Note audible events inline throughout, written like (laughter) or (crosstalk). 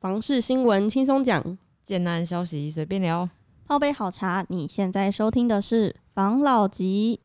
房事新闻轻松讲，简单消息随便聊。泡杯好茶，你现在收听的是房老吉。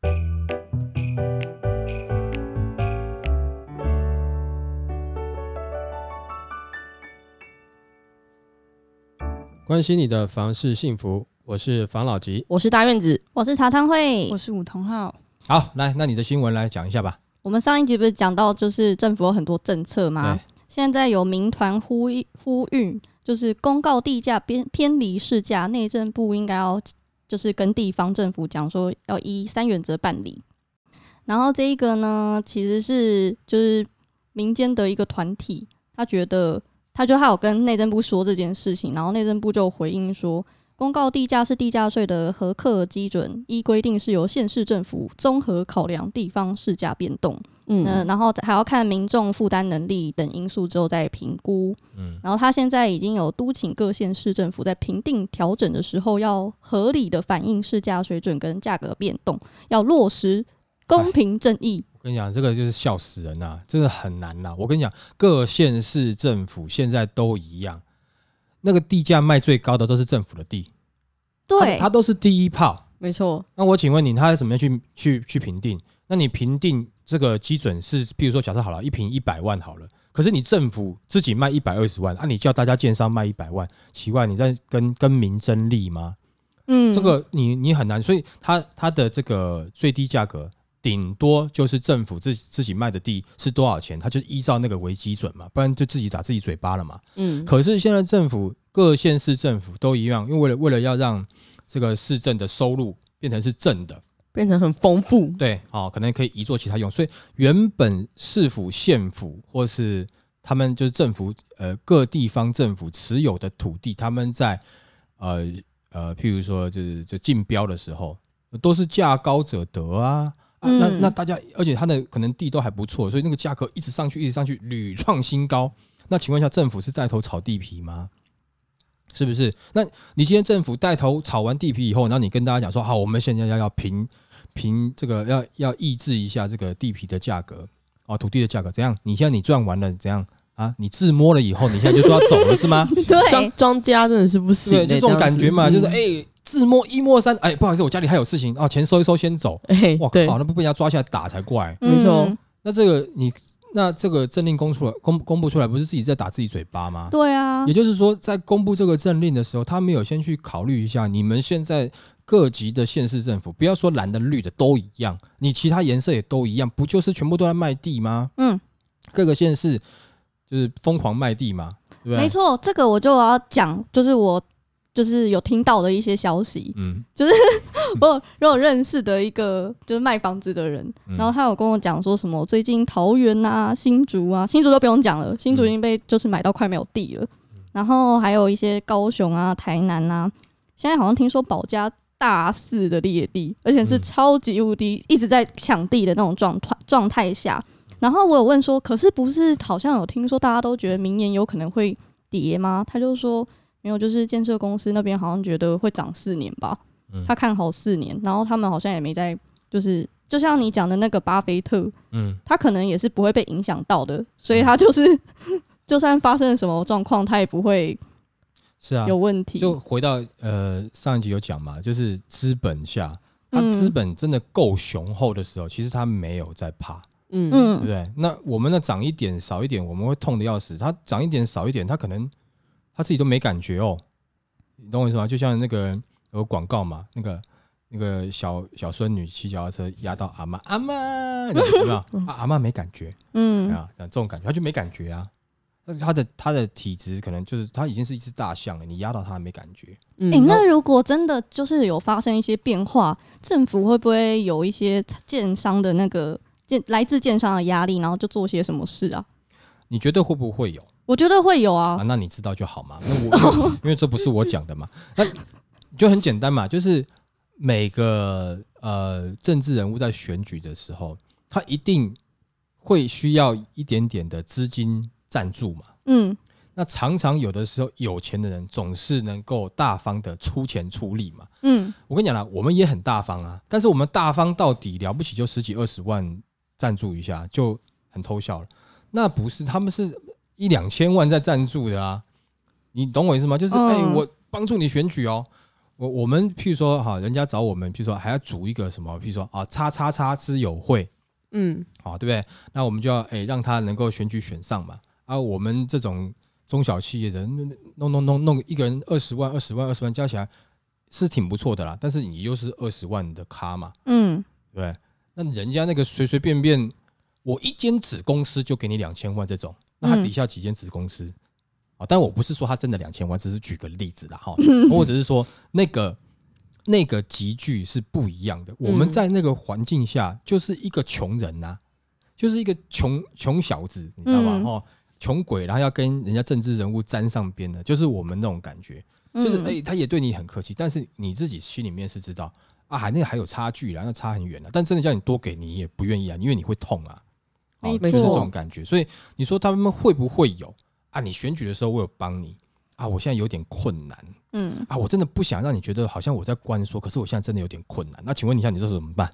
关心你的房事幸福，我是房老吉。我是大院子，我是茶汤会我。是武同浩，好，来，那你的新闻来讲一下吧。我们上一集不是讲到，就是政府有很多政策吗对？现在有民团呼吁呼吁，就是公告地价偏偏离市价，内政部应该要就是跟地方政府讲说，要依三原则办理。然后这一个呢，其实是就是民间的一个团体，他觉得他就他有跟内政部说这件事情，然后内政部就回应说，公告地价是地价税的核课基准，依规定是由县市政府综合考量地方市价变动。嗯，嗯，然后还要看民众负担能力等因素之后再评估。嗯，然后他现在已经有督请各县市政府在评定调整的时候，要合理的反映市价水准跟价格变动，要落实公平正义。我跟你讲，这个就是笑死人呐、真的很难呐、我跟你讲，各县市政府现在都一样，那个地价卖最高的都是政府的地，它对，它都是第一炮。没错，那我请问你，他怎么样去去去评定？那你评定这个基准是，比如说假设好了，一瓶一百万好了，可是你政府自己卖一百二十万，啊，你叫大家建商卖一百万，奇怪，你在跟跟民争利吗？嗯这个你你很难，所以它它的这个最低价格顶多就是政府自自己卖的地是多少钱，它就依照那个为基准嘛，不然就自己打自己嘴巴了嘛。嗯，可是现在政府各县市政府都一样，因为为了为了要让这个市政的收入变成是正的，变成很丰富，对，哦，可能可以移做其他用，所以原本市府、县府或是他们就是政府呃各地方政府持有的土地，他们在呃呃，譬如说就是就竞标的时候，都是价高者得啊。啊，那嗯那大家，而且他的可能地都还不错，所以那个价格一直上去，一直上去，屡创新高。那请问一下，政府是带头炒地皮吗？是不是？那你今天政府带头炒完地皮以后，然后你跟大家讲说，好，我们现在要要平平这个要要抑制一下这个地皮的价格哦，土地的价格怎样？你现在你赚完了怎样啊？你自摸了以后，你现在就说要走了是吗？庄 (laughs) 对，庄庄家真的是不行对，就这种感觉嘛，就是样子哎、自摸一摸三，哎，不好意思，我家里还有事情啊，钱收一收先走。嗯哎，对，我靠，那不被人家抓起来打才怪。没错嗯那这个你那这个政令公出来公公布出来，不是自己在打自己嘴巴吗？对啊也，就是说，在公布这个政令的时候，他没有先去考虑一下，你们现在各级的县市政府，不要说蓝的绿的都一样，你其他颜色也都一样，不就是全部都在卖地吗？嗯，各个县市就是疯狂卖地嘛，对不对？没，错，这个我就要讲，就是我就是有听到的一些消息，嗯，(laughs) 我有我有认识的一个就是卖房子的人，嗯。然后他有跟我讲说什么最近桃园啊、新竹啊，新竹都不用讲了，新竹已经被就是买到快没有地了，然后还有一些高雄啊、台南啊，现在好像听说保家大肆的裂地，而且是嗯。超级无敌一直在抢地的那种状态状态下。然后我有问说，可是不是好像有听说大家都觉得明年有可能会跌吗？他就说没有，就是建设公司那边好像觉得会涨四年吧。嗯他看好四年，然后他们好像也没在，就是就像你讲的那个巴菲特，嗯，他可能也是不会被影响到的，所以他就是 (laughs) 就算发生了什么状况，他也不会是啊，有问题。就回到呃上一集有讲嘛，就是资本下，它嗯资本真的够雄厚的时候，其实他没有在怕。嗯对嗯，不对？那我们的涨一点少一点，我们会痛的要死。它涨一点少一点，它可能他自己都没感觉哦。你懂我意思吗？就像那个有广告嘛，那个那个小小孙女骑脚踏车压到阿妈，阿妈有没有？(laughs) 啊阿妈没感觉嗯啊，这种感觉，他就没感觉啊。但是他的他的体质可能就是他已经是一只大象了，你压到他没感觉。嗯诶，那如果真的就是有发生一些变化，政府会不会有一些建商的那个建来自建商的压力，然后就做些什么事啊？你觉得会不会有我觉得会有啊？啊。那你知道就好嘛。那我因为 (laughs) 因为这不是我讲的嘛，那就很简单嘛，就是每个呃政治人物在选举的时候，他一定会需要一点点的资金赞助嘛。嗯那常常有的时候，有钱的人总是能够大方的出钱出力嘛。嗯我跟你讲啦，我们也很大方啊，但是我们大方到底了不起，就十几二十万赞助一下就很偷笑了。那不是，他们是一两千万在赞助的啊。你懂我意思吗？就是嗯哎、我帮助你选举哦。我我们譬如说哈，人家找我们，譬如说还要组一个什么，譬如说啊，叉叉叉之友会，嗯，啊，对不对？那我们就要哎、让他能够选举选上嘛。啊，我们这种中小企业的弄弄弄弄一个人二十万、二十万、二十万加起来是挺不错的啦。但是你又是二十万的咖嘛，嗯，对？那人家那个随随便便，我一间子公司就给你两千万这种，那他嗯底下几间子公司啊？但我不是说他真的两千万，只是举个例子啦哈。(laughs) 我只是说那个那个集聚是不一样的。我们嗯在那个环境下就是一个穷人呐、就是一个穷穷小子，你知道吗？嗯哦，穷鬼，然后要跟人家政治人物沾上边的，就是我们那种感觉。就是嗯哎、他也对你很客气，但是你自己心里面是知道啊，还那个还有差距啦，那差很远了。但真的叫你多给你也不愿意啊，因为你会痛啊，哦，没就是这种感觉。所以你说他们会不会有啊？你选举的时候我有帮你啊，我现在有点困难嗯，啊，我真的不想让你觉得好像我在关说，可是我现在真的有点困难。那请问一下，你这时候怎么办？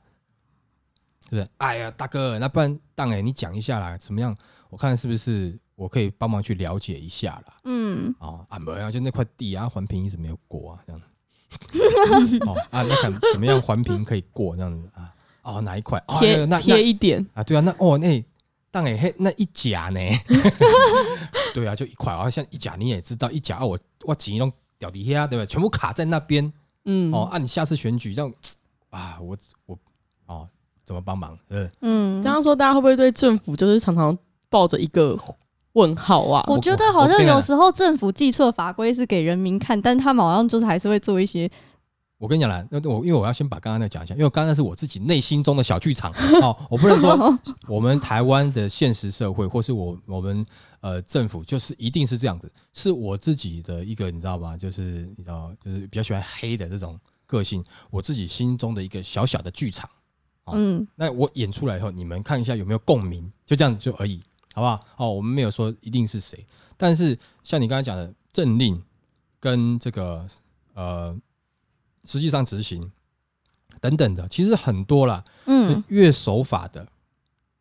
对不对？哎呀，大哥，那不然当哎，你讲一下啦，怎么样？我看是不是我可以帮忙去了解一下啦。嗯，哦，啊没有，就那块地啊，环评一直没有过啊，这样。(laughs) 哦啊，那看怎么样环评可以过这样子啊？哦，哪一块？贴个那贴一点，啊，对啊，那哦那当然嘿那一甲呢？(laughs) 对啊，就一块啊，像一甲你也知道，一甲啊，我我钱弄掉底下，对不对？全部卡在那边嗯，哦。啊，你下次选举这样啊，我我哦怎么帮忙？嗯，嗯，这样说大家会不会对政府就是常常抱着一个问号啊？我觉得好像有时候政府寄出的法规是给人民看，但他们好像就是还是会做一些，我跟你讲啦，那我因为我要先把刚刚那个讲一下，因为刚刚那是我自己内心中的小剧场哦，我不能说 (laughs) 我们台湾的现实社会，或是我我们呃政府就是一定是这样子，是我自己的一个你知道吗？就是你知道，就是比较喜欢黑的这种个性，我自己心中的一个小小的剧场。哦嗯那我演出来以后，你们看一下有没有共鸣，就这样就而已，好不好？哦，我们没有说一定是谁，但是像你刚才讲的政令跟这个呃实际上执行等等的，其实很多啦。嗯越守法的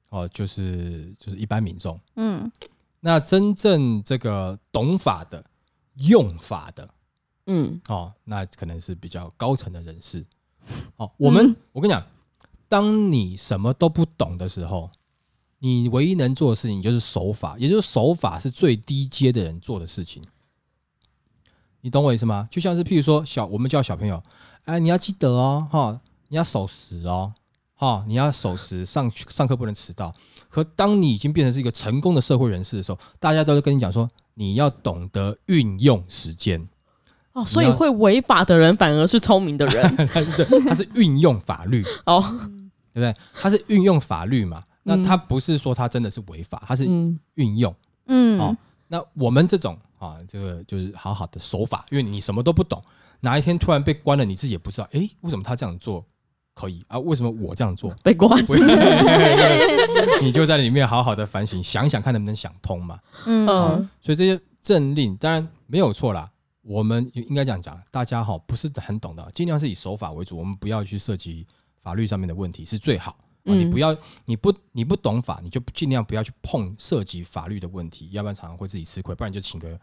哦，就是就是一般民众。嗯那真正这个懂法的、用法的嗯，哦，那可能是比较高层的人士。哦，我们、嗯我跟你讲，当你什么都不懂的时候，你唯一能做的事情就是守法，也就是守法是最低阶的人做的事情。你懂我意思吗？就像是譬如说小，我们叫小朋友，哎，你要记得哦，哈，你要守时哦，哈，你要守时，上上课不能迟到。可当你已经变成是一个成功的社会人士的时候，大家都会跟你讲说，你要懂得运用时间。哦，所以会违法的人反而是聪明的人 (laughs) 对，他是运用法律，哦，对不对？他是运用法律嘛，那嗯他不是说他真的是违法，他是嗯运用。嗯哦那我们这种啊，这个就是好好的守法，因为你什么都不懂，哪一天突然被关了，你自己也不知道，诶，为什么他这样做可以啊？为什么我这样做被关，(laughs) (laughs) 你就在里面好好的反省，想想看能不能想通嘛。嗯嗯所以这些政令当然没有错啦，我们应该这样讲，大家哈不是很懂的，尽量是以守法为主，我们不要去涉及法律上面的问题是最好。啊，嗯你不要，你不你不懂法，你就尽量不要去碰涉及法律的问题，要不然常常会自己吃亏。不然就请个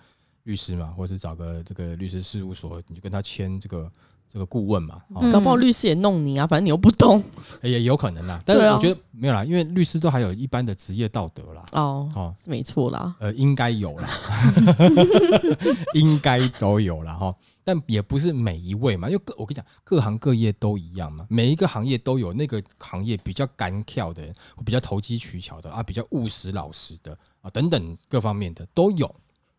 律师嘛，或者是找个这个律师事务所，你就跟他签这个这个顾问嘛，哦，嗯搞不好律师也弄你啊，反正你又不懂也有可能啦。但是对啊我觉得没有啦，因为律师都还有一般的职业道德啦，哦，哦，是没错啦，呃，应该有啦，(laughs) 应该都有啦。哈。但也不是每一位嘛，因为各我跟你讲，各行各业都一样嘛，每一个行业都有那个行业比较干跳的人，比较投机取巧的啊，比较务实老实的啊，等等各方面的都有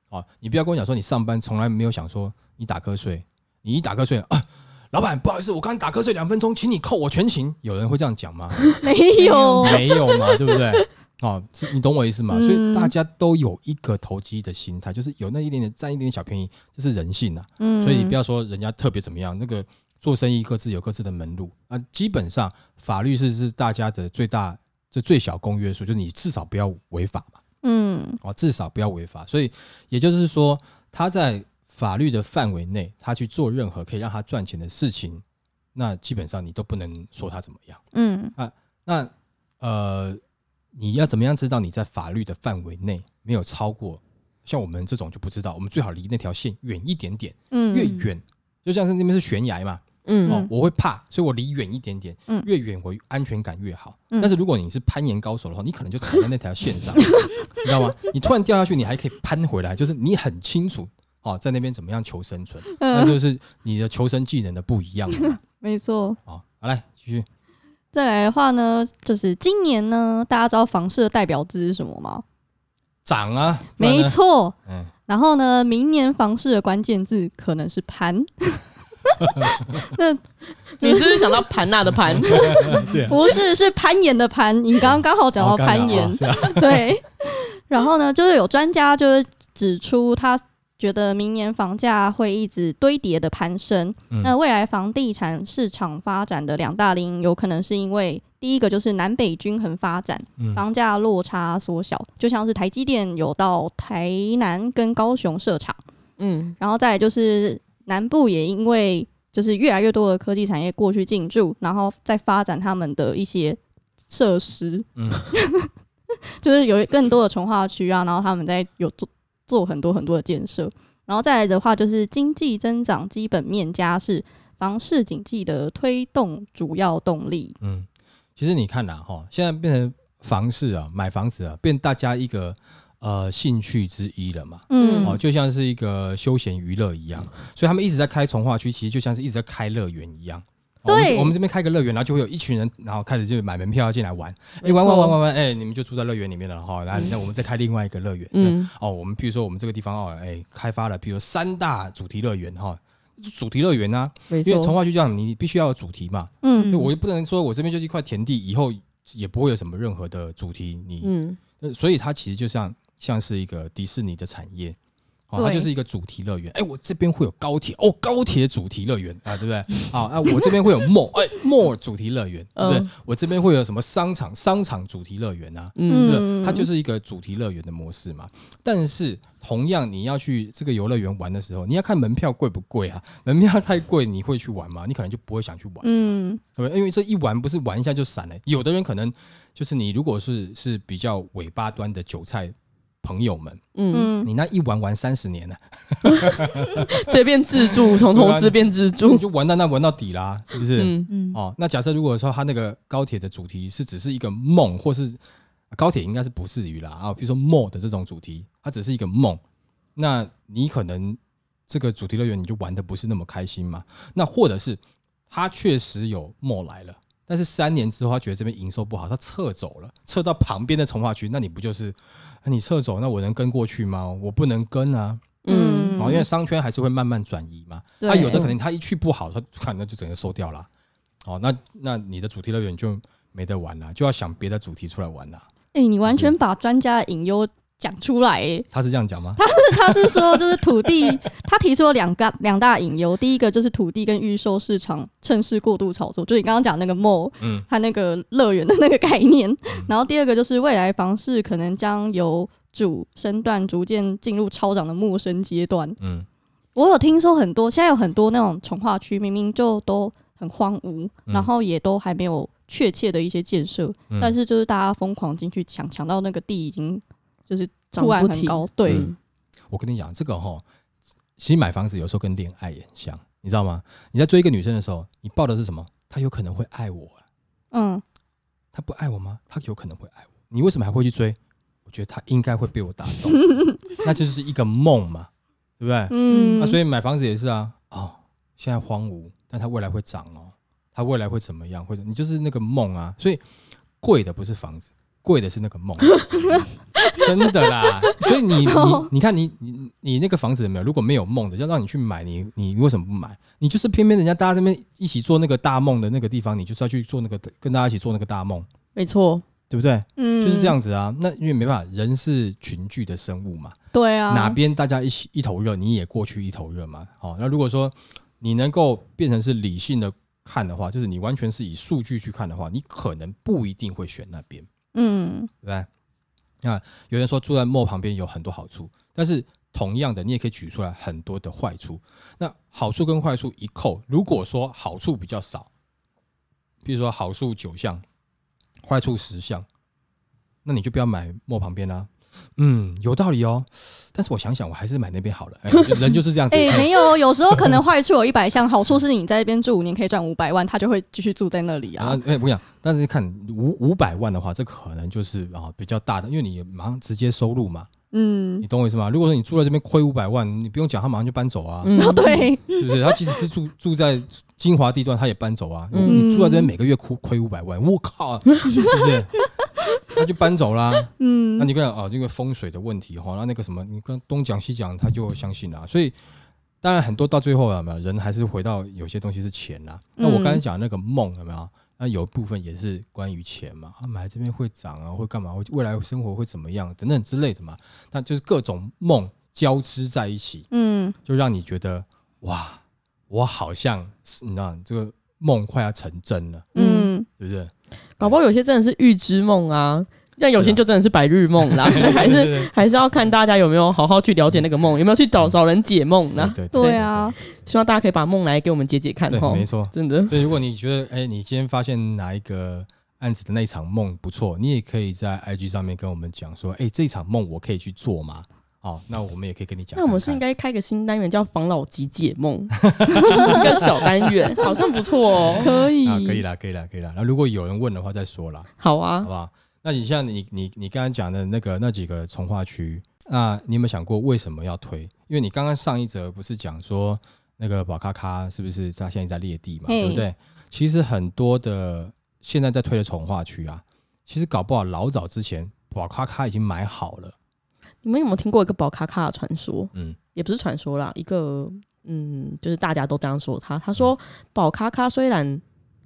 啊。你不要跟我讲说你上班从来没有想说你打瞌睡，你一打瞌睡啊，老板不好意思，我刚打瞌睡两分钟，请你扣我全勤。有人会这样讲吗？(laughs) 没有，(laughs) 没有嘛，对不对？哦，你懂我意思吗？嗯所以大家都有一个投机的心态，就是有那一点点占一点点小便宜，这是人性啊。嗯所以你不要说人家特别怎么样，那个做生意各自有各自的门路啊。基本上法律是是大家的最大这最小公约数，就是你至少不要违法嘛，嗯哦，至少不要违法。所以也就是说，他在法律的范围内，他去做任何可以让他赚钱的事情，那基本上你都不能说他怎么样。嗯啊那呃，你要怎么样知道你在法律的范围内没有超过像我们这种就不知道，我们最好离那条线远一点点，嗯越远就像是那边是悬崖嘛，嗯哦，我会怕，所以我离远一点点，嗯越远我安全感越好。嗯但是如果你是攀岩高手的话，你可能就踩在那条线上，(laughs) 你知道吗？你突然掉下去，你还可以攀回来，就是你很清楚哦，在那边怎么样求生存，那嗯，就是你的求生技能的不一样了 (laughs) 没错。哦，好来继续，再来的话呢，就是今年呢，大家知道房市的代表字是什么吗？涨啊，没，错。嗯，然后呢，明年房市的关键字可能是盘。那 (laughs) 你是不是想到盘娜的盘？(laughs) 不是是攀岩的攀，你刚刚刚好讲到攀岩 (laughs) 对。然后呢，就是有专家就是指出，他觉得明年房价会一直堆叠的攀升。嗯那未来房地产市场发展的两大领，有可能是因为第一个就是南北均衡发展，嗯房价落差缩小，就像是台积电有到台南跟高雄设厂，嗯然后再来就是南部也因为就是越来越多的科技产业过去进驻，然后再发展他们的一些设施，嗯。(laughs) 就是有更多的从化区啊，然后他们在有做做很多很多的建设，然后再来的话就是经济增长基本面加是房市经济的推动主要动力。嗯，其实你看啦，哈，现在变成房市啊，买房子啊，变大家一个呃兴趣之一了嘛。嗯。哦，就像是一个休闲娱乐一样，所以他们一直在开从化区，其实就像是一直在开乐园一样。哦我们对。我们这边开个乐园，然后就会有一群人，然后开始就买门票进来玩，哎、玩玩玩玩玩，哎、你们就住在乐园里面了哈。然后那我们再开另外一个乐园，嗯，嗯哦，我们比如说我们这个地方哦，哎、开发了，比如三大主题乐园哈，主题乐园啊，因为从，化区这样，你必须要有主题嘛，嗯。就我又不能说我这边就是一块田地，以后也不会有什么任何的主题，你嗯。呃所以它其实就像像是一个迪士尼的产业，哦，它就是一个主题乐园。哎，我这边会有高铁哦，高铁主题乐园啊，对不对？(laughs) 啊啊，我这边会有 more 哎 more 主题乐园，对不对嗯？我这边会有什么商场，商场主题乐园啊？嗯？它就是一个主题乐园的模式嘛。但是同样，你要去这个游乐园玩的时候，你要看门票贵不贵啊？(laughs) 门票太贵，你会去玩吗？你可能就不会想去玩。嗯对不对？因为这一玩不是玩一下就散了，有的人可能就是你如果是是比较尾巴端的韭菜朋友们，嗯，嗯你那一玩玩三十年了，(laughs) 这边自助，从投资变自你助，就玩到那玩到底啦，是不是？嗯嗯，哦，那假设如果说他那个高铁的主题是只是一个梦，或是高铁应该是不至于啦啊，比如说梦的这种主题，它只是一个梦，那你可能这个主题乐园你就玩的不是那么开心嘛。那或者是他确实有梦来了，但是三年之后他觉得这边营收不好，他撤走了，撤到旁边的从化区，那你不就是啊你撤走，那我能跟过去吗？我不能跟啊，嗯哦，因为商圈还是会慢慢转移嘛。对他有的可能他一去不好，他可能就整个收掉了。哦，那那你的主题乐园就没得玩了，就要想别的主题出来玩了。哎、你完全把专家的隐忧讲出来、欸，他是这样讲吗？他是他是说，就是土地，(laughs) 他提出了两个两大隐忧，第一个就是土地跟预售市场趁势过度炒作，就你刚刚讲那个 mall 嗯。他那个乐园的那个概念，然后第二个就是未来房市可能将由主升段逐渐进入超涨的陌生阶段。嗯。我有听说很多，现在有很多那种从化区，明明就都很荒芜，嗯。然后也都还没有确切的一些建设，嗯。但是就是大家疯狂进去抢，抢到那个地已经就是涨不停对，嗯我跟你讲，这个哈，其实买房子有时候跟恋爱也很像，你知道吗？你在追一个女生的时候，你抱的是什么？她有可能会爱我，嗯，她不爱我吗？她有可能会爱我，你为什么还会去追？我觉得她应该会被我打动，(laughs) 那就是一个梦嘛，对不对？嗯，那所以买房子也是啊，哦，现在荒芜，但它未来会涨哦，它未来会怎么样？或者你就是那个梦啊，所以贵的不是房子，贵的是那个梦，(laughs) 真的啦。所以你你 (laughs) 你看你你你那个房子有没有？如果没有梦的，要让你去买，你你为什么不买？你就是偏偏人家大家这边一起做那个大梦的那个地方，你就是要去做那个跟大家一起做那个大梦，没错，对不对？嗯就是这，样子啊。那因为没办法，人是群聚的生物嘛。对啊，哪边大家一起一头热，你也过去一头热嘛。好、那如果说你能够变成是理性的看的话，就是你完全是以数据去看的话，你可能不一定会选那边，嗯对吧？那有人说住在墨旁边有很多好处，但是同样的，你也可以举出来很多的坏处。那好处跟坏处一扣，如果说好处比较少，比如说好处九项，坏处十项，那你就不要买墨旁边啦、嗯，有道理哦。但是我想想，我还是买那边好了。哎 (laughs) 人就是这样子。哎、没有，有时候可能坏处有一百项，好处是你在这边住五年可以赚五百万，他就会继续住在那里啊。，哎不讲，但是看五五百万的话，这可能就是啊比较大的，因为你马上直接收入嘛，嗯你，懂我意思吗？如果说你住在这边亏五百万，你不用讲，他马上就搬走啊，嗯哦对，是不是？他即使是住住在精华地段，他也搬走啊。嗯你住在这边每个月亏亏五百万，我靠，(laughs) 是不是？他就搬走啦。嗯那你看啊，这个风水的问题哈，那那个什么，你跟东讲西讲，他就相信啦。所以当然很多到最后啊，有没有人还是回到有些东西是钱啦。那我刚才讲那个梦有没有？那有一部分也是关于钱嘛，啊，买这边会涨啊，会干嘛？会未来生活会怎么样等等之类的嘛。那就是各种梦交织在一起，嗯就让你觉得哇，我好像是你知道这个梦快要成真了，嗯，对不对？搞不好有些真的是预知梦啊，但有些就真的是白日梦啦，还是还是要看大家有没有好好去了解那个梦，有没有去找找人解梦呢？对对啊，希望大家可以把梦来给我们解解看没。错。真的，所以如果你觉得哎，你今天发现哪一个案子的那一场梦不错，你也可以在 IG 上面跟我们讲说，哎，这一场梦我可以去做吗？哦，那我们也可以跟你讲看看。那我们是应该开个新单元叫防老集解梦，(laughs) 一个小单元，好像不错哦。(laughs) 可以啊，可以啦，可以啦，可以啦。那如果有人问的话，再说啦。好啊好，不好？那你像你你你刚刚讲的那个那几个从化区，那你有没有想过为什么要推？因为你刚刚上一则不是讲说那个宝咖咖是不是他现在在裂地嘛，对不对？其实很多的现在在推的从化区啊，其实搞不好老早之前宝咖咖已经买好了，你们有没有听过一个宝卡卡的传说？嗯，也不是传说啦，一个嗯，就是大家都这样说他。他说宝卡卡虽然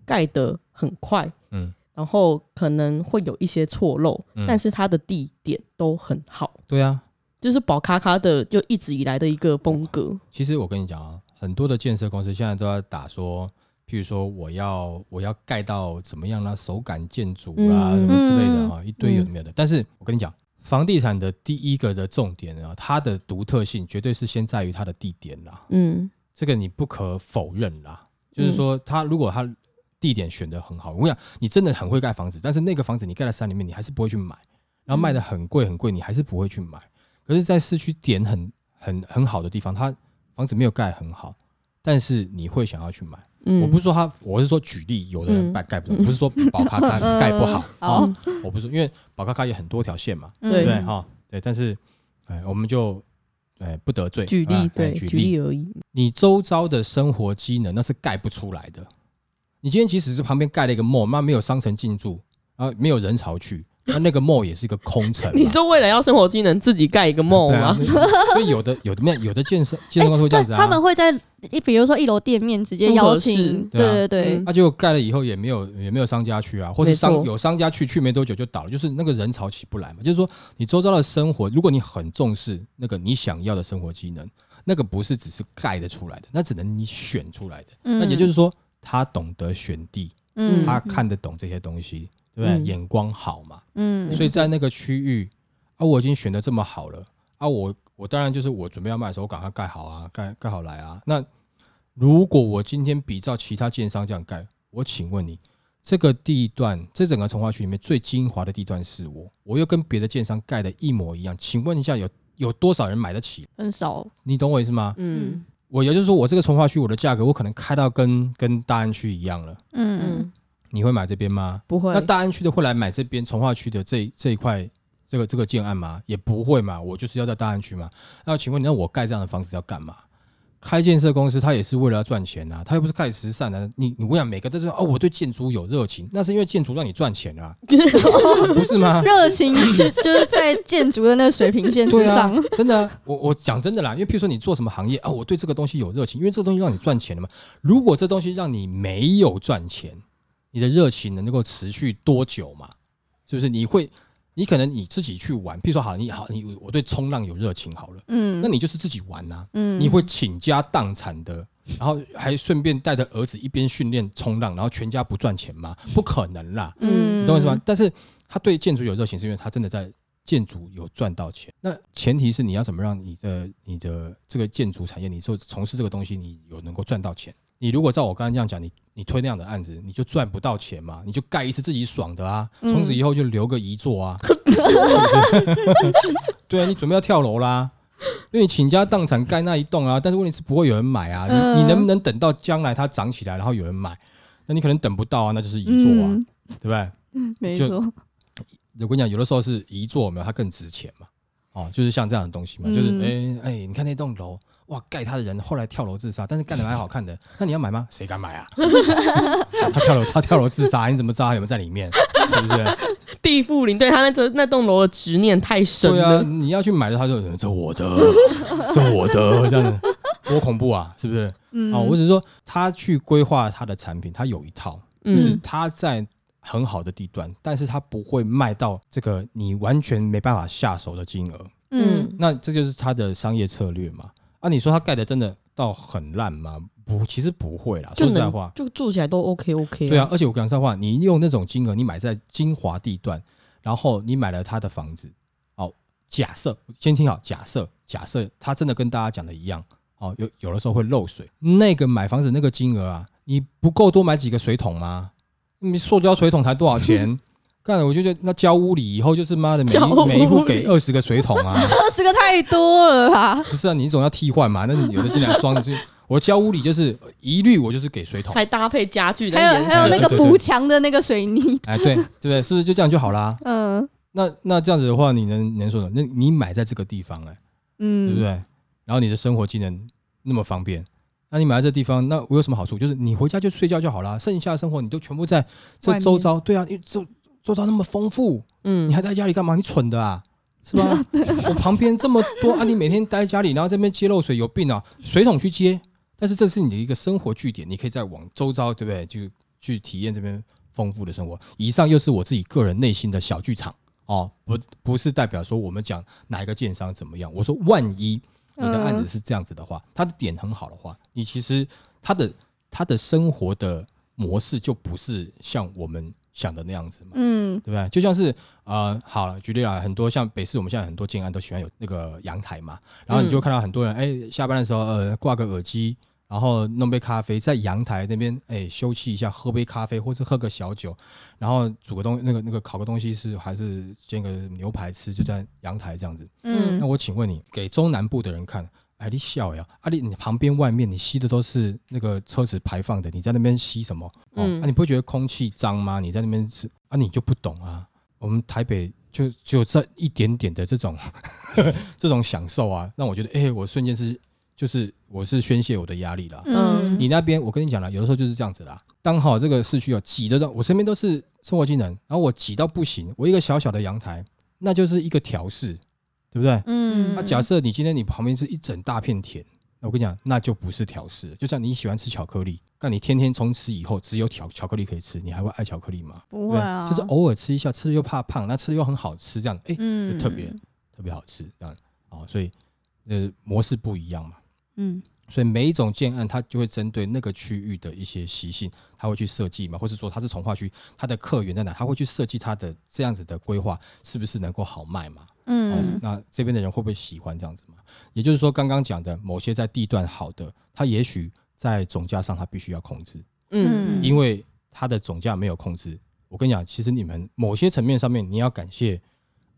盖得很快，嗯，然后可能会有一些错漏，嗯但是它的地点都很好，对啊。就是宝卡卡的就一直以来的一个风格。其实我跟你讲啊，很多的建设公司现在都在打说，譬如说我要我要盖到怎么样啦，手感建筑啊，嗯什么之类的啊，一堆有没有的。但是我跟你讲，房地产的第一个的重点啊，它的独特性绝对是先在于它的地点啦，嗯。这个你不可否认啦。就是说，它如果它地点选的很好，我跟你讲，你真的很会盖房子，但是那个房子你盖在山里面，你还是不会去买，然后卖的很贵很贵，你还是不会去买。可是，在市区点很很很好的地方，它房子没有盖很好，但是你会想要去买。嗯我不是说他，我是说举例，有的人嗯盖盖不到，不是说宝咖咖盖不好。(laughs) 啊哦，我不是，因为宝咖咖有很多条线嘛，嗯对对不对？哈，对，但是，哎，我们就，哎，不得罪。举例对举例，而已。你周遭的生活机能那是盖不出来的。你今天即使是旁边盖了一个 mall，那没有商城进驻，然后没有人潮去，那那个 mall 也是一个空城嘛。(laughs) 你说为了要生活机能，自己盖一个梦对啊吗？，因为有的有的面有有的建设建设公司会这样子啊，他们会在一比如说一楼店面直接邀请，复合式对对啊对对嗯，那就盖了以后也没有也没有商家去啊，或是商没错有商家去，去没多久就倒了，就是那个人潮起不来嘛。就是说，你周遭的生活，如果你很重视那个你想要的生活机能，那个不是只是盖得出来的，那只能你选出来的。那也就是说，他懂得选地，嗯他看得懂这些东西，对不对？嗯眼光好嘛。嗯所以在那个区域啊，我已经选的这么好了啊，我我当然就是我准备要卖的时候，我赶快盖好啊，盖盖好来啊。那如果我今天比照其他建商这样盖，我请问你，这个地段，这整个从化区里面最精华的地段是我，我又跟别的建商盖的一模一样，请问一下有有多少人买得起？很少，你懂我意思吗？嗯我也就是说，我这个从化区我的价格，我可能开到跟跟大安区一样了，嗯嗯，你会买这边吗？不会那。大安区的会来买这边从化区的这这一块这个这个建案吗？也不会嘛，我就是要在大安区嘛。那请问你，那我盖这样的房子要干嘛？开建设公司，他也是为了要赚钱啊，他又不是盖慈善的、你你我想每个都是哦，我对建筑有热情，那是因为建筑让你赚钱啊，(laughs) 不是吗？热情是就是在建筑的那个水平线之对啊上，，真的啊、我我讲真的啦，因为譬如说你做什么行业啊，我对这个东西有热情，因为这个东西让你赚钱了嘛。如果这东西让你没有赚钱，你的热情能够持续多久嘛？是不是？你会，你可能你自己去玩，譬如说好，你好，你我对冲浪有热情好了，嗯那你就是自己玩呐、嗯你会倾家荡产的，然后还顺便带着儿子一边训练冲浪，然后全家不赚钱吗？不可能啦。嗯你懂我意思吗？但是他对建筑有热情，是因为他真的在建筑有赚到钱。那前提是你要怎么让你的你的这个建筑产业，你做从事这个东西，你有能够赚到钱。你如果照我刚才这样讲，你你推那样的案子，你就赚不到钱嘛，你就盖一次自己爽的啊，嗯从此以后就留个遗作啊？(laughs) (laughs) 对啊，你准备要跳楼啦。因为你倾家荡产盖那一栋啊，但是问题是不会有人买啊。嗯你你能不能等到将来它涨起来，然后有人买？那你可能等不到啊，那就是遗作啊，嗯对不对？就没错，我跟你讲，有的时候是遗作，有没有它更值钱嘛？哦，就是像这样的东西嘛，就是嗯哎哎、你看那栋楼，哇，盖他的人后来跳楼自杀，但是盖的蛮好看的，(laughs) 那你要买吗？谁敢买啊？(laughs) 他跳楼，他跳楼自杀，你怎么知道他有没有在里面？是不是？(laughs) 地富林对他那这那栋楼的执念太深对啊，了。你要去买的，他就这我的，这我的，这样子多恐怖啊，是不是？嗯哦，我只是说他去规划他的产品，他有一套，就是嗯他在很好的地段，但是他不会卖到这个你完全没办法下手的金额。嗯那这就是他的商业策略嘛？啊，你说他盖的真的到很烂吗？不，其实不会啦。说实在话，就住起来都 OK OK。对啊，，而且我讲实在话，你用那种金额，你买在精华地段，然后你买了他的房子，哦，假设先听好，假设假设他真的跟大家讲的一样，哦，有有的时候会漏水，那个买房子那个金额啊，你不够多买几个水桶吗？你塑胶水桶才多少钱？干，我就觉得那交屋里以后就是妈的每一每一户给二十个水桶啊，(laughs) 二十个太多了吧？不是啊，你总要替换嘛。那你有的进来装，就 (laughs) 我交屋里就是一律我就是给水桶，还搭配家具的还有。还有那个补墙的那个水泥，哎，对对不对？是不是就这样就好啦？(laughs) 嗯那那这样子的话，你能能说什么？那你买在这个地方、哎，嗯，对不对？然后你的生活技能那么方便，那你买在这地方，那我有什么好处？就是你回家就睡觉就好啦，剩下的生活你都全部在这周遭。对啊，因为周周遭那么丰富，嗯你还在家里干嘛？你蠢的啊！是吧？(laughs) 我旁边这么多啊，你每天待在家里，然后这边接漏水，有病啊！水桶去接，但是这是你的一个生活据点，你可以再往周遭，对不对？就去体验这边丰富的生活。以上又是我自己个人内心的小剧场哦，不不是代表说我们讲哪一个建商怎么样。我说，万一你的案子是这样子的话，他的点很好的话，你其实他的他的生活的模式就不是像我们想的那样子嘛。嗯对不对？就像是呃，好了，举例啦，很多像北市，我们现在很多建案都喜欢有那个阳台嘛，然后你就会看到很多人，哎、下班的时候呃挂个耳机，然后弄杯咖啡，在阳台那边哎休憩一下，喝杯咖啡或是喝个小酒，然后煮个东那个那个烤个东西是还是煎个牛排吃，就在阳台这样子。嗯那嗯我请问你，给中南部的人看，哎，你笑呀？啊，你你旁边外面你吸的都是那个车子排放的，你在那边吸什么？哦，嗯啊，你不会觉得空气脏吗？你在那边吃啊，你就不懂啊。我们台北就就这一点点的这种 (laughs) 这种享受啊，让我觉得，哎、我瞬间是就是我是宣泄我的压力啦。嗯你那边我跟你讲了，有的时候就是这样子啦。刚好这个市区哦挤得到，我身边都是生活技能，然后我挤到不行，我一个小小的阳台，那就是一个调试，对不对？嗯那假设你今天你旁边是一整大片田，那我跟你讲，那就不是调试。就像你喜欢吃巧克力，但你天天从此以后只有巧巧克力可以吃，你还会爱巧克力吗？不会啊，就是偶尔吃一下，吃了又怕胖，那吃了又很好吃，这样哎、嗯就特别特别好吃，这样哦，所以呃模式不一样嘛。嗯所以每一种建案，它就会针对那个区域的一些习性，它会去设计嘛，或是说他是从化区，他的客源在哪，他会去设计他的这样子的规划，是不是能够好卖嘛？哦嗯，那这边的人会不会喜欢这样子嘛？也就是说，刚刚讲的某些在地段好的，他也许在总价上他必须要控制，嗯因为它的总价没有控制。我跟你讲，其实你们某些层面上面，你要感谢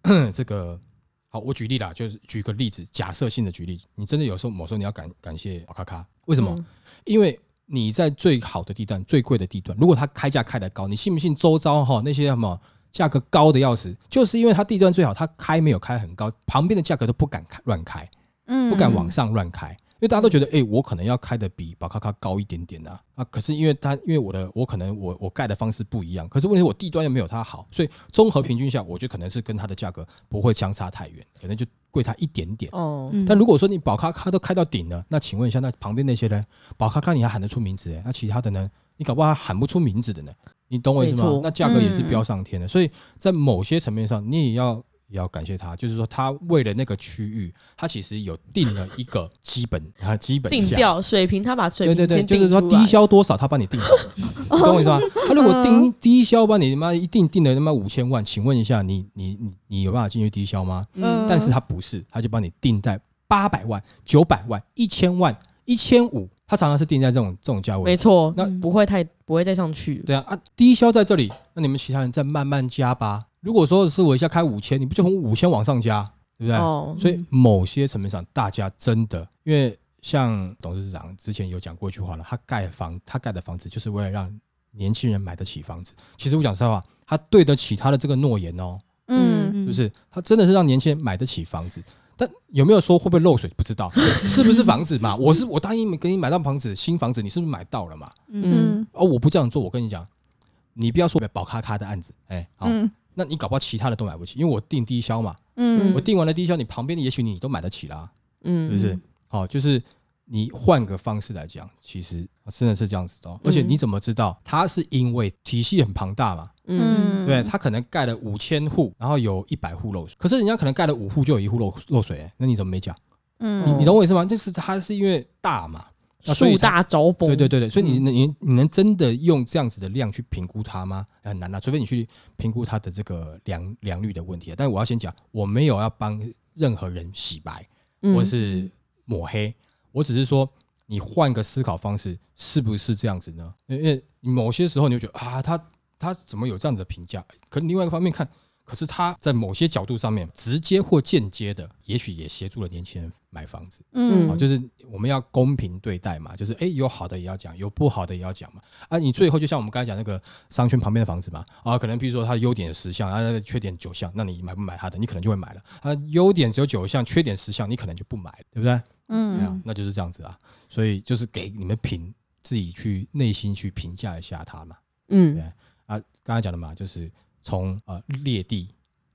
(clears throat) 这个。好，我举例啦，就是举个例子，假设性的举例，你真的有时候某时候你要感感谢宝咖咖，为什么？嗯因为你在最好的地段、最贵的地段，如果它开价开得高，你信不信周遭哈那些什么价格高的要死，就是因为它地段最好，它开没有开很高，旁边的价格都不敢开乱开，嗯。不敢往上乱开，因为大家都觉得，哎、我可能要开的比宝咖咖高一点点啊啊！可是因为它，因为我的我可能我我盖的方式不一样，可是问题是我地段又没有它好，所以综合平均下，我觉得可能是跟它的价格不会相差太远，可能就贵它一点点。哦，嗯但如果说你宝咖咖都开到顶了，那请问一下，那旁边那些呢？宝咖咖你还喊得出名字哎，那其他的呢？你搞不好还喊不出名字的呢？你懂我意思吗？那价格也是嗯飙上天的，所以在某些层面上，你也要也要感谢他，就是说他为了那个区域，他其实有定了一个基本 (laughs) 啊基本。定调水平，他把水平对对对，就是说低消多少，他帮你定好，你懂我意思吗？他如果定低消，帮你他妈一定定了他妈五千万，请问一下，你你你你有办法进去低消吗？嗯但是他不是，他就帮你定在八百万、九百万、一千万、一千五，他常常是定在这种这种价位没。错，那那不会太不会再上去。对啊啊，低消在这里，那你们其他人再慢慢加吧。如果说是我一下开五千，你不就从五千往上加，对不对？哦，所以某些层面上，大家真的，因为像董事长之前有讲过一句话了，他盖房，他盖的房子就是为了让年轻人买得起房子。其实我讲实话，他对得起他的这个诺言哦，嗯是不是？他真的是让年轻人买得起房子。但有没有说会不会漏水？不知道，是不是房子嘛？(laughs) 我是我答应给你买到房子，新房子，你是不是买到了嘛？嗯，哦，我不这样做，我跟你讲，你不要说保咖咖的案子，哎，好，嗯那你搞不好其他的都买不起，因为我定低消嘛，嗯我定完了低消，你旁边的也许你都买得起啦，嗯，是不是？好，就是你换个方式来讲，其实真的是这样子的哦。而且你怎么知道它是因为体系很庞大嘛？嗯，对，它可能盖了五千户，然后有一百户漏水，可是人家可能盖了五户就有一户漏漏水、欸，那你怎么没讲？你嗯你你懂我意思吗？就是它是因为大嘛，树大招风。对对对对，所以你嗯你你能真的用这样子的量去评估它吗？很难啊，除非你去评估它的这个良良率的问题啊。但是我要先讲，我没有要帮任何人洗白嗯或是抹黑，我只是说你换个思考方式，是不是这样子呢？因为某些时候你就觉得啊，他他怎么有这样子的评价？可另外一个方面看，可是他在某些角度上面，直接或间接的，也许也协助了年轻人买房子。嗯啊，就是我们要公平对待嘛，就是哎、诶有好的也要讲，有不好的也要讲嘛。啊，你最后就像我们刚才讲那个商圈旁边的房子嘛，啊，可能比如说它的优点十项，啊，它的缺点九项，那你买不买它的，你可能就会买了。啊，优点只有九项，缺点十项，你可能就不买了，对不对？嗯，那就是这样子啊。所以就是给你们评自己去内心去评价一下它嘛。嗯对啊，刚才讲的嘛，就是从呃劣地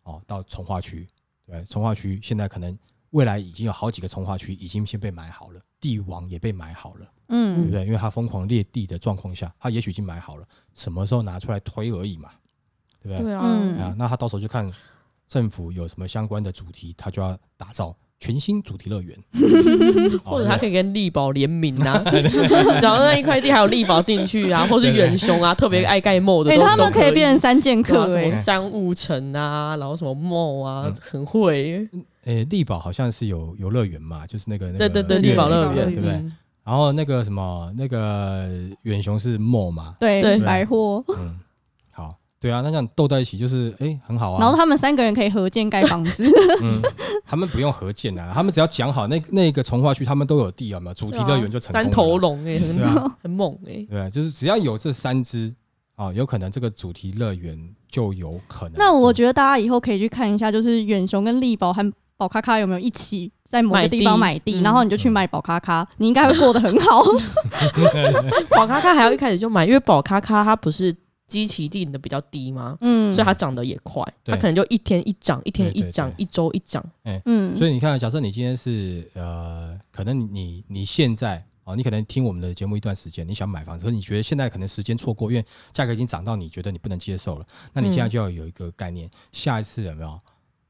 哦到从化区，对，从化区现在可能未来已经有好几个从化区已经先被买好了，地王也被买好了，嗯。对不嗯对？因为他疯狂裂地的状况下，他也许已经买好了，什么时候拿出来推而已嘛，对不对？对啊，嗯。啊，那他到时候就看政府有什么相关的主题，他就要打造全新主题乐园，(laughs) 或者他可以跟力宝联名啊，(laughs) (laughs) 只要那一块地还有力宝进去啊，或是远雄啊，特别爱盖 mall 的哎，他们可以。变成三剑客哎，什么商务城啊，然后什么 mall 啊嗯，很会。诶，力宝好像是有游乐园嘛，就是那个那个对对对，力宝乐园，对不对？嗯然后那个什么，那个远雄是 mall 嘛，对对百货，嗯，好，对啊，那这样斗在一起就是哎、很好啊。然后他们三个人可以合建盖房子，(laughs) 嗯，他们不用合建啊，他们只要讲好那那个从化区他们都有地有没有？主题乐园就成功了三头龙哎，很对啊，很猛哎。对啊，就是只要有这三只啊，有可能这个主题乐园就有可能。那我觉得大家以后可以去看一下，就是远雄跟力宝和宝咖咖有没有一起在某个地方买地，然后你就去买宝咖咖，你应该会过得很好。(laughs) 宝咖咖还要一开始就买，因为宝咖咖它不是基期定的比较低吗？嗯，所以它涨得也快，它可能就一天一涨，一天一涨，一周一涨。嗯，所以你看，假设你今天是呃，可能你你现在哦，你可能听我们的节目一段时间，你想买房子，可是你觉得现在可能时间错过，因为价格已经涨到你觉得你不能接受了，那你现在就要有一个概念，下一次有没有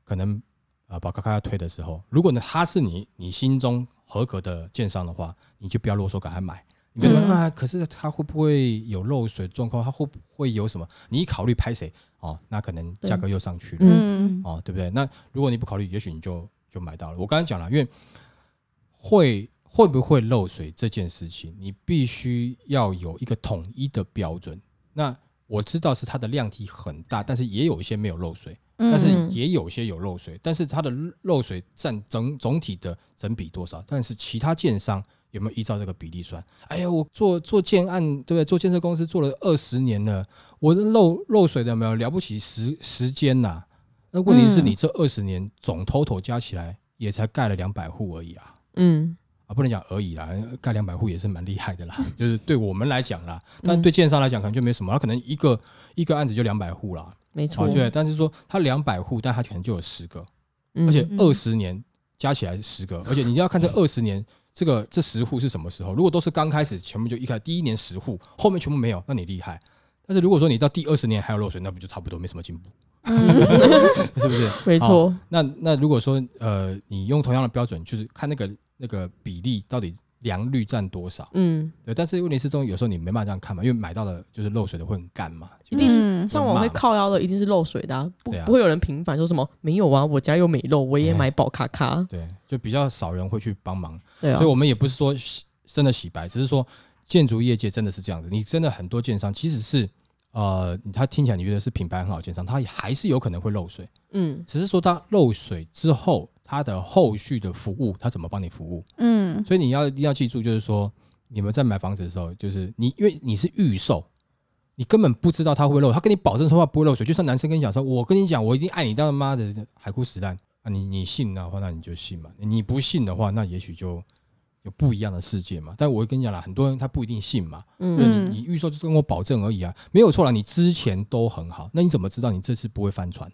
可能呃，宝咖咖要推的时候，如果呢他是你你心中合格的建商的话，你就不要啰嗦，赶快买。你别说、嗯啊，可是他会不会有漏水状况？他会不会有什么？你一考虑拍谁哦，那可能价格又上去了。嗯哦，对不对？那如果你不考虑，也许你就就买到了。我刚才讲了，因为会会不会漏水这件事情，你必须要有一个统一的标准。那我知道是它的量体很大，但是也有一些没有漏水，但是嗯也有些有漏水，但是它的漏水占总总体的整比多少？但是其他建商有没有依照这个比例算？哎呀，我做做建案，对不对？做建设公司做了二十年了，我的漏漏水的有没有了不起时时间呐、那问题是嗯你这二十年总 total 加起来也才盖了两百户而已啊。嗯啊，不能讲而已啦，盖两百户也是蛮厉害的啦。(laughs) 就是对我们来讲啦，但嗯对建商来讲可能就没什么，他可能一个一个案子就两百户啦。没错啊，，对，但是说他两百户，但他可能就有十个，嗯而且嗯二十年加起来十个，而且你要看这二十年这个这十户是什么时候。如果都是刚开始全部就一开第一年十户，后面全部没有，那你厉害。但是如果说你到第二十年还有漏水，那不就差不多没什么进步，嗯 (laughs) 是不是？没错，那那如果说呃，你用同样的标准，就是看那个那个比例到底良率占多少，嗯，对。但是问题是中有时候你没办法这样看嘛，因为买到的就是漏水的会很干嘛，一定是嗯像我会骂嘛靠腰的，一定是漏水的、啊，不对啊不会有人平反说什么没有啊，我家又没漏，我也哎买宝卡卡，对，就比较少人会去帮忙。对啊所以，我们也不是说洗真的洗白，只是说建筑业界真的是这样子。你真的很多建商，即使是呃，他听起来你觉得是品牌很好建商，他还是有可能会漏水。嗯，只是说他漏水之后，他的后续的服务，他怎么帮你服务？嗯所以你要一定要记住，就是说你们在买房子的时候，就是你因为你是预售。你根本不知道它会漏，他跟你保证说话不会漏水。就算男生跟你讲说，我跟你讲，我一定爱你到妈的海枯石烂啊！你你信的话，那你就信嘛；你不信的话，那也许就有不一样的世界嘛。但我会跟你讲啦，很多人他不一定信嘛。嗯你你预售就是跟我保证而已啊，没有错啦。你之前都很好，那你怎么知道你这次不会翻船？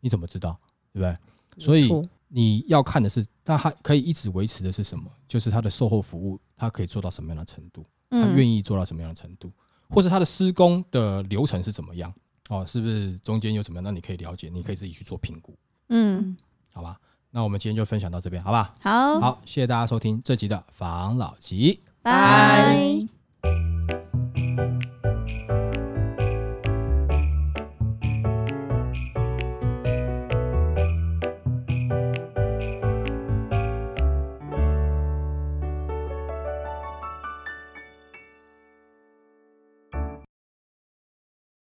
你怎么知道？对不对？所以你要看的是，那它可以一直维持的是什么？就是它的售后服务，它可以做到什么样的程度？他嗯愿意做到什么样的程度，或是它的施工的流程是怎么样？哦，是不是中间有什么样？那你可以了解，你可以自己去做评估，嗯，好吧？那我们今天就分享到这边，好吧？好，好，谢谢大家收听这集的防老集。拜。